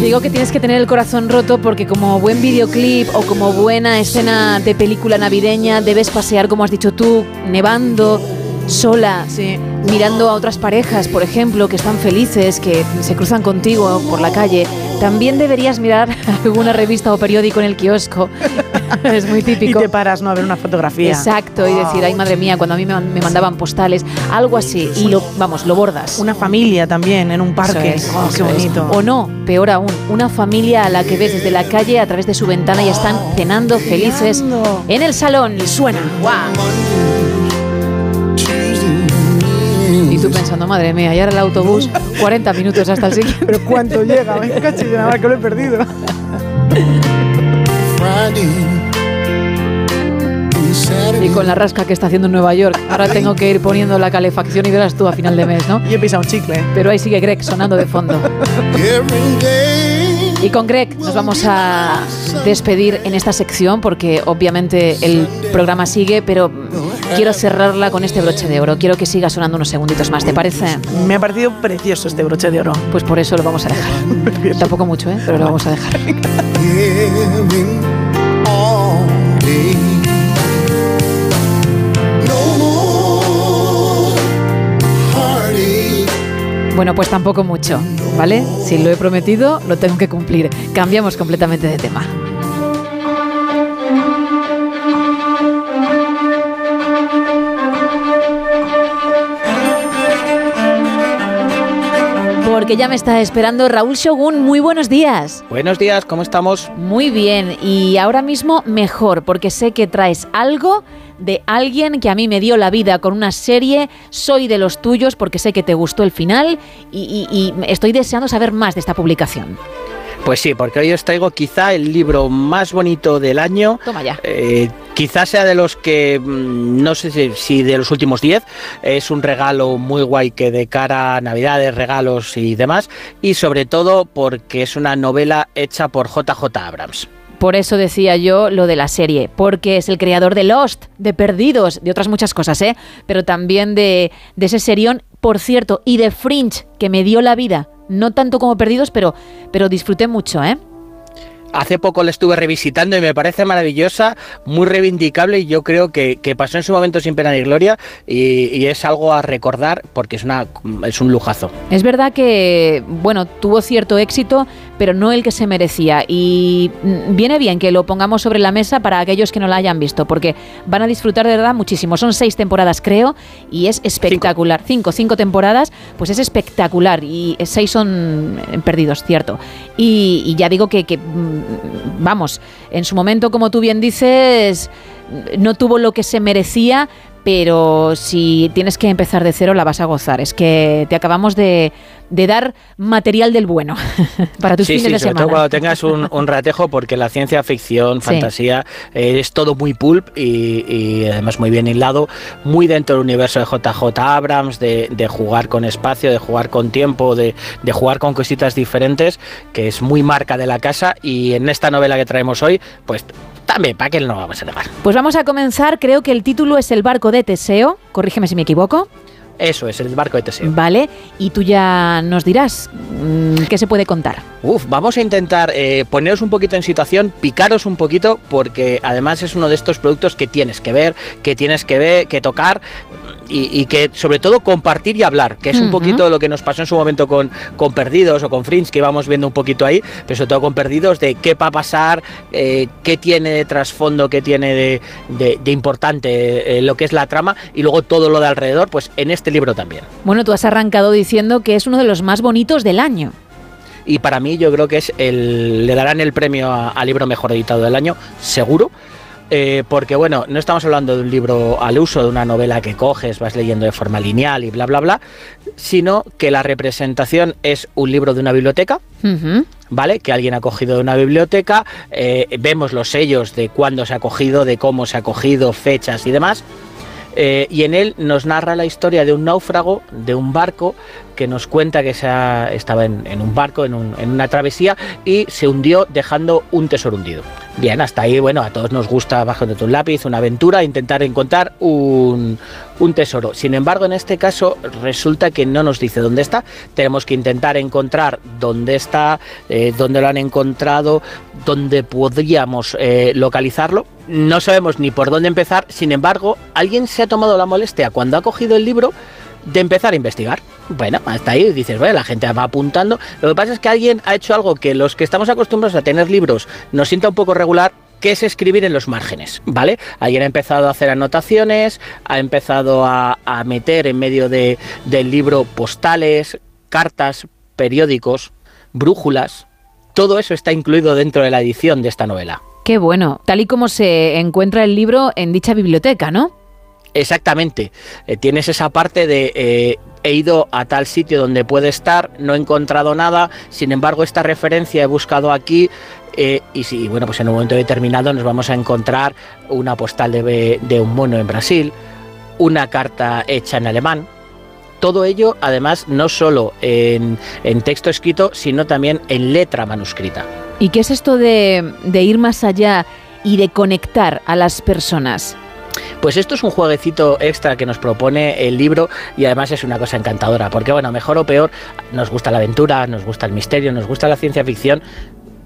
Digo que tienes que tener el corazón roto porque como buen videoclip o como buena escena de película navideña debes pasear, como has dicho tú, nevando, sola, Sí. mirando a otras parejas, por ejemplo, que están felices, que se cruzan contigo por la calle. También deberías mirar (laughs) alguna revista o periódico en el kiosco. (laughs) es muy Y típico. te paras, ¿no? A ver una fotografía. Exacto, y decir, ay madre mía, cuando a mí me, me mandaban postales, algo así, y lo, vamos, lo bordas. Una familia también en un parque. Es, Oh, qué es. O no, peor aún, una familia a la que ves desde la calle a través de su ventana y están cenando felices en el salón y suena. Y tú pensando, madre mía, y ahora el autobús, (laughs) 40 minutos hasta el siguiente. Pero ¿cuánto llega? Me cacho, y nada, que lo he perdido. (laughs) Y con la rasca que está haciendo en Nueva York, ahora tengo que ir poniendo la calefacción y verás tú a final de mes, ¿no? Y he pisado un chicle. Pero ahí sigue Greg sonando de fondo. Y con Greg nos vamos a despedir en esta sección porque obviamente el programa sigue, pero quiero cerrarla con este broche de oro. Quiero que siga sonando unos segunditos más, ¿te parece? Me ha parecido precioso este broche de oro. Pues por eso lo vamos a dejar. (laughs) Tampoco mucho, ¿eh? Pero lo vamos a dejar. Bueno, pues tampoco mucho, ¿vale? Si lo he prometido, lo tengo que cumplir. Cambiamos completamente de tema. Porque ya me está esperando Raúl Shogun. Muy buenos días. Buenos días, ¿cómo estamos? Muy bien, y ahora mismo mejor, porque sé que traes algo de alguien que a mí me dio la vida con una serie. Soy de los tuyos porque sé que te gustó el final y, y- y estoy deseando saber más de esta publicación. Pues sí, porque hoy os traigo quizá el libro más bonito del año. Toma ya. Eh, quizás sea de los que, mm, no sé si, si de los últimos 10, es un regalo muy guay que de cara a Navidades, regalos y demás, y sobre todo porque es una novela hecha por JJ Abrams. Por eso decía yo lo de la serie, porque es el creador de Lost, de Perdidos, de otras muchas cosas, ¿eh? Pero también de, de ese serión, por cierto, y de Fringe, que me dio la vida. No tanto como Perdidos, pero, pero disfruté mucho, ¿eh? Hace poco la estuve revisitando y me parece maravillosa, muy reivindicable y yo creo que, que pasó en su momento sin pena ni gloria y, y es algo a recordar porque es, una, es un lujazo. Es verdad que, bueno, tuvo cierto éxito, pero no el que se merecía. Y mm, viene bien que lo pongamos sobre la mesa para aquellos que no la hayan visto, porque van a disfrutar de verdad muchísimo. Son seis temporadas, creo, y es espectacular. Cinco, cinco, temporadas, pues es espectacular. Y seis son eh, perdidos, cierto. Y, y ya digo que, que, mm, vamos, en su momento, como tú bien dices, no tuvo lo que se merecía, pero si tienes que empezar de cero la vas a gozar. Es que te acabamos de, de dar material del bueno (laughs) para tus sí, fines sí, de sobre semana. todo cuando tengas un, un ratejo, porque la ciencia ficción, Sí. fantasía, eh, es todo muy pulp y, y además muy bien hilado, muy dentro del universo de JJ Abrams, de, de jugar con espacio, de jugar con tiempo, de, de jugar con cositas diferentes, que es muy marca de la casa y en esta novela que traemos hoy, pues también, ¿para qué no lo vamos a negar? Pues vamos a comenzar, creo que el título es El barco de Teseo, corrígeme si me equivoco, Eso es, el barco de Teseo. ¿vale? Y tú ya nos dirás mm, qué se puede contar. Uf, vamos a intentar eh, poneros un poquito en situación, picaros un poquito, porque además es uno de estos productos que tienes que ver, que tienes que ver, que tocar y, y que sobre todo compartir y hablar, que es un poquito lo que nos pasó en su momento con, con Perdidos o con Fringe, que íbamos viendo un poquito ahí, pero sobre todo con Perdidos, de qué va a pasar, eh, qué tiene de trasfondo, qué tiene de, de- de importante eh, lo que es la trama y luego todo lo de alrededor, pues en este libro también. Bueno, tú has arrancado diciendo que es uno de los más bonitos del año. y para mí yo creo que es el le darán el premio a, a libro mejor editado del año seguro eh, porque bueno no estamos hablando de un libro al uso de una novela que coges vas leyendo de forma lineal y bla bla bla sino que la representación es un libro de una biblioteca ¿vale? Que alguien ha cogido de una biblioteca, eh, vemos los sellos de cuándo se ha cogido, de cómo se ha cogido, fechas y demás. eh, y en él nos narra la historia de un náufrago, de un barco, que nos cuenta que se estaba en, un barco, en, un- una travesía, y se hundió dejando un tesoro hundido. Bien, hasta ahí, bueno, a todos nos gusta bajo de tu lápiz, una aventura, intentar encontrar un, un tesoro. Sin embargo, en este caso resulta que no nos dice dónde está. Tenemos que intentar encontrar dónde está, eh, dónde lo han encontrado, dónde podríamos eh, localizarlo. No sabemos ni por dónde empezar. Sin embargo, alguien se ha tomado la molestia cuando ha cogido el libro de empezar a investigar. Bueno, hasta ahí dices, bueno, la gente va apuntando. Lo que pasa es que alguien ha hecho algo que los que estamos acostumbrados a tener libros nos sienta un poco regular, que es escribir en los márgenes, ¿vale? Alguien ha empezado a hacer anotaciones, ha empezado a, meter en medio de- del libro postales, cartas, periódicos, brújulas. Todo eso está incluido dentro de la edición de esta novela. Qué bueno, tal y como se encuentra el libro en dicha biblioteca, ¿no? Exactamente. Eh, tienes esa parte de eh, he ido a tal sitio donde puede estar, no he encontrado nada, sin embargo esta referencia he buscado aquí eh, y sí, bueno, pues en un momento determinado nos vamos a encontrar una postal de, un mono en Brasil, una carta hecha en alemán. Todo ello, además, no solo en, texto escrito, sino también en letra manuscrita. ¿Y qué es esto de ir más allá y de conectar a las personas? Pues esto es un jueguecito extra que nos propone el libro y además es una cosa encantadora, porque bueno, mejor o peor, nos gusta la aventura, nos gusta el misterio, nos gusta la ciencia ficción,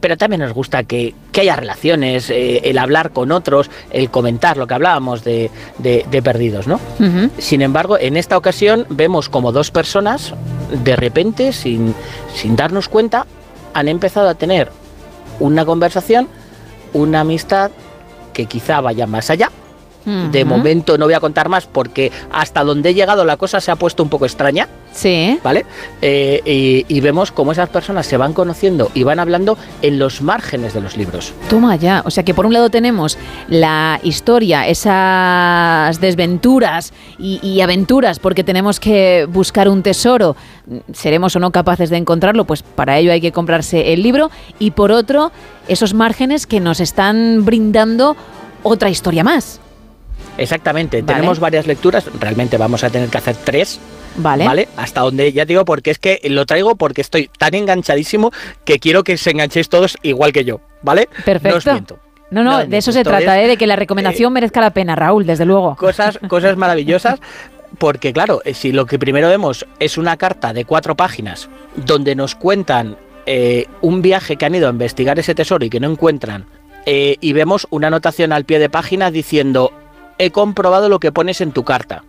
pero también nos gusta que, que haya relaciones, eh, el hablar con otros, el comentar lo que hablábamos de, de- de perdidos, ¿no? Sin embargo, en esta ocasión vemos como dos personas, de repente, sin, sin darnos cuenta, han empezado a tener una conversación, una amistad que quizá vaya más allá. De momento no voy a contar más porque hasta donde he llegado la cosa se ha puesto un poco extraña. Sí. ¿Vale? Eh, y, y vemos cómo esas personas se van conociendo y van hablando en los márgenes de los libros. Toma ya. O sea que por un lado tenemos la historia, esas desventuras y, y aventuras, porque tenemos que buscar un tesoro. Seremos o no capaces de encontrarlo, pues para ello hay que comprarse el libro. Y por otro, esos márgenes que nos están brindando otra historia más. Exactamente, Vale. tenemos varias lecturas, realmente vamos a tener que hacer tres. Vale. Hasta donde ya digo, porque es que lo traigo porque estoy tan enganchadísimo que quiero que se enganchéis todos igual que yo, ¿vale? No os Perfecto. miento. No, no, de eso se esto trata, ¿eh? de que la recomendación merezca la pena, Raúl, desde luego. Cosas, (laughs) cosas maravillosas. Porque claro, eh, si lo que primero vemos es una carta de cuatro páginas donde nos cuentan eh, un viaje que han ido a investigar ese tesoro y que no encuentran, eh, y vemos una anotación al pie de página diciendo, he comprobado lo que pones en tu carta.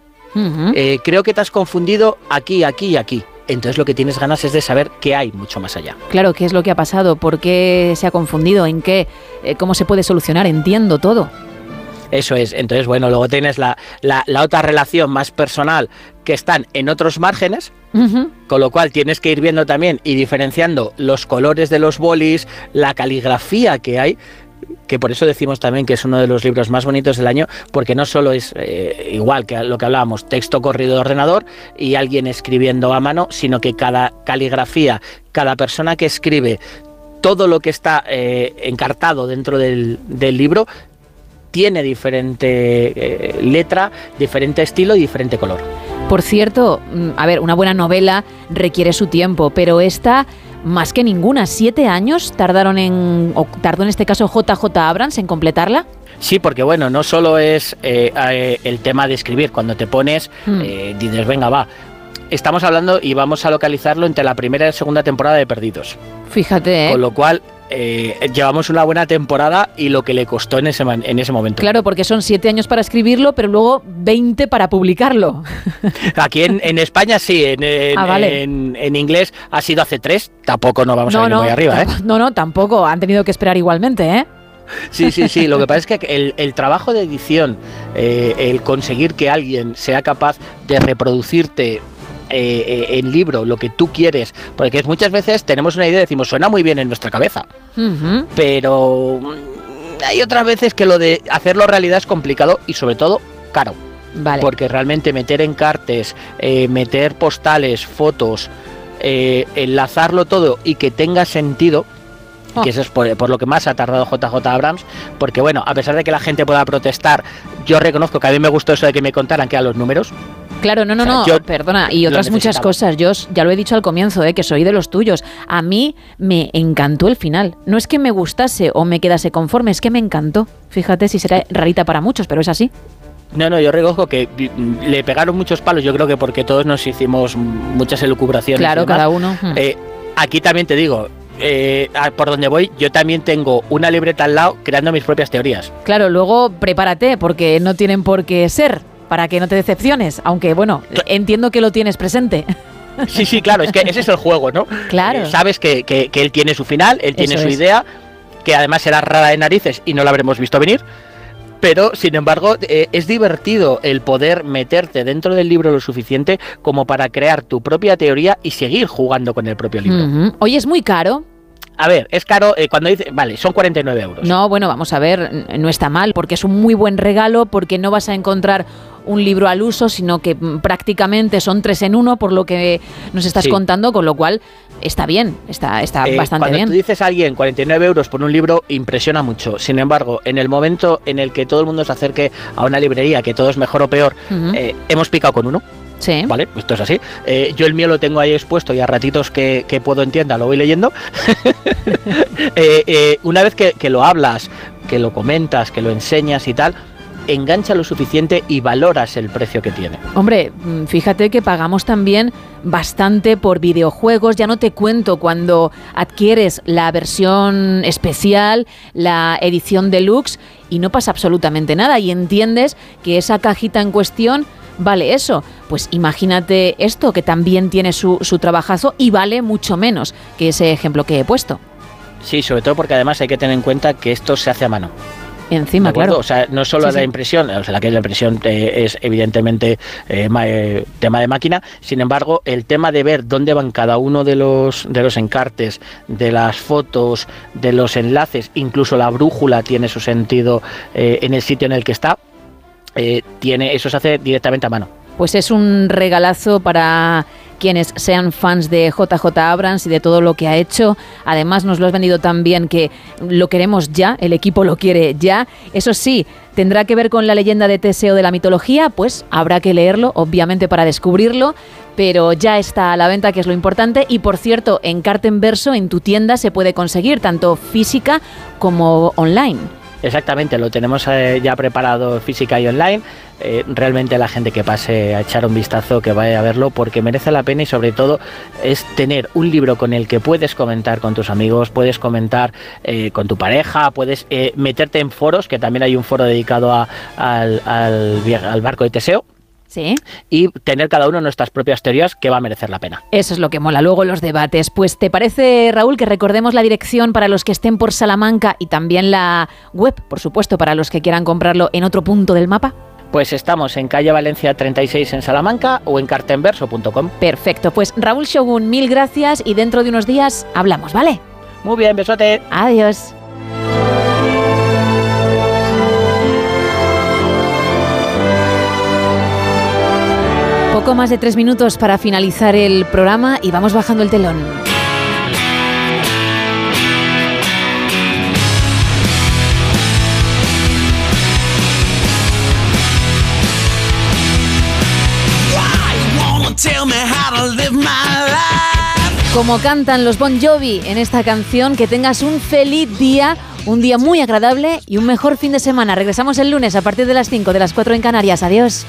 Eh, creo que te has confundido aquí, aquí y aquí. Entonces lo que tienes ganas es de saber qué hay mucho más allá. Claro, ¿qué es lo que ha pasado? ¿Por qué se ha confundido? ¿En qué? Eh, ¿Cómo se puede solucionar? Entiendo todo. Eso es. Entonces, bueno, luego tienes la, la- la otra relación más personal que están en otros márgenes, con lo cual tienes que ir viendo también y diferenciando los colores de los bolis, la caligrafía que hay, que por eso decimos también que es uno de los libros más bonitos del año, porque no solo es eh, igual que lo que hablábamos, texto corrido de ordenador y alguien escribiendo a mano, sino que cada caligrafía, cada persona que escribe, todo lo que está eh, encartado dentro del, libro, tiene diferente eh, letra, diferente estilo y diferente color. Por cierto, mm, a ver, una buena novela requiere su tiempo, pero esta, más que ninguna, siete años tardaron en, o tardó en este caso JJ Abrams en completarla. Sí, porque bueno, no solo es eh, eh, el tema de escribir, cuando te pones, Mm. eh, dices, venga, va. Estamos hablando y vamos a localizarlo entre la primera y la segunda temporada de Perdidos. Fíjate, ¿eh? Con lo cual, eh, llevamos una buena temporada y lo que le costó en ese, en ese momento. Claro, porque son siete años para escribirlo, pero luego 20 para publicarlo. (laughs) Aquí en, en España sí, en, en- Ah, vale. en- en inglés ha sido hace tres, tampoco nos vamos a no, ir no, muy arriba, ¿eh? no, no, tampoco. Han tenido que esperar igualmente, ¿eh? Sí, sí, sí. Lo que (laughs) pasa es que el, el trabajo de edición, eh, el conseguir que alguien sea capaz de reproducirte eh, eh, en libro lo que tú quieres, porque muchas veces tenemos una idea y decimos suena muy bien en nuestra cabeza, pero mm, hay otras veces que lo de hacerlo realidad es complicado y sobre todo caro. Vale. Porque realmente meter encartes, eh, meter postales, fotos, eh, enlazarlo todo y que tenga sentido, Oh. que eso es por, por lo que más ha tardado JJ Abrams, porque bueno, a pesar de que la gente pueda protestar, yo reconozco que a mí me gustó eso de que me contaran que eran los números. Claro, no, no, O sea, no, yo perdona, y otras muchas cosas. Yo ya lo he dicho al comienzo, eh, que soy de los tuyos. A mí me encantó el final. No es que me gustase o me quedase conforme, es que me encantó. Fíjate si será rarita para muchos, pero es así. No, no, yo reconozco que le pegaron muchos palos, yo creo que porque todos nos hicimos muchas elucubraciones. Claro, cada uno. Hmm. Eh, aquí también te digo, eh, por donde voy, yo también tengo una libreta al lado creando mis propias teorías. Claro, luego prepárate, porque no tienen por qué ser, para que no te decepciones. Aunque, bueno, entiendo que lo tienes presente. (laughs) Sí, sí, claro, es que ese es el juego, ¿no? Claro. Eh, sabes que, que- que él tiene su final, él tiene Eso su es. idea, que además será rara de narices y no la habremos visto venir. Pero, sin embargo, eh, es divertido el poder meterte dentro del libro lo suficiente como para crear tu propia teoría y seguir jugando con el propio libro. Oye, es muy caro. A ver, es caro eh, cuando dice, vale, son 49 euros. No, bueno, vamos a ver, no está mal, porque es un muy buen regalo, porque no vas a encontrar un libro al uso, sino que mm, prácticamente son tres en uno, por lo que nos estás Sí. contando, con lo cual está bien, está, está Eh, bastante cuando bien. tú dices a alguien 49 euros por un libro, impresiona mucho. Sin embargo, en el momento en el que todo el mundo se acerque a una librería, que todo es mejor o peor, eh, hemos picado con uno. Sí. Vale, esto es así. Eh, yo el mío lo tengo ahí expuesto y a ratitos que, que puedo en tienda lo voy leyendo. (laughs) Eh, eh, una vez que, que lo hablas, que lo comentas, que lo enseñas y tal, engancha lo suficiente y valoras el precio que tiene. Hombre, mm, fíjate que pagamos también bastante por videojuegos. Ya no te cuento cuando adquieres la versión especial, la edición deluxe, y no pasa absolutamente nada. Y entiendes que esa cajita en cuestión vale eso. Pues imagínate esto, que también tiene su, su trabajazo y vale mucho menos que ese ejemplo que he puesto. Sí, sobre todo porque además hay que tener en cuenta que esto se hace a mano. Encima, claro. O sea, no solo Sí, la sí. impresión, o sea, la que la impresión eh, es evidentemente eh, ma- eh, tema de máquina, sin embargo, el tema de ver dónde van cada uno de los, de los encartes, de las fotos, de los enlaces, incluso la brújula tiene su sentido en el sitio en el que está, eh, tiene, eso se hace directamente a mano. Pues es un regalazo para quienes sean fans de JJ Abrams y de todo lo que ha hecho. Además nos lo has vendido tan bien que lo queremos ya, el equipo lo quiere ya. Eso sí, tendrá que ver con la leyenda de Teseo de la mitología, pues habrá que leerlo, obviamente para descubrirlo, pero ya está a la venta, que es lo importante. Y por cierto, en carta en verso en tu tienda se puede conseguir tanto física como online. Exactamente, lo tenemos eh, ya preparado física y online. Eh, realmente la gente que pase a echar un vistazo, que vaya a verlo, porque merece la pena y sobre todo es tener un libro con el que puedes comentar con tus amigos, puedes comentar eh, con tu pareja, puedes meterte en foros, que también hay un foro dedicado al, al barco de Teseo. Sí. Y tener cada uno nuestras propias teorías que va a merecer la pena. Eso es lo que mola luego los debates. Pues ¿te parece, Raúl, que recordemos la dirección para los que estén por Salamanca y también la web, por supuesto, para los que quieran comprarlo en otro punto del mapa? Pues estamos en calle Valencia 36 en Salamanca o en cartenverso.com. Perfecto, pues Raúl Shogun, mil gracias y dentro de unos días hablamos, ¿vale? Muy bien, besote. Adiós. Poco más de tres minutos para finalizar el programa y vamos bajando el telón. Como cantan los Bon Jovi en esta canción, que tengas un feliz día, un día muy agradable y un mejor fin de semana. Regresamos el lunes a partir de las 5 de las 4 en Canarias. Adiós.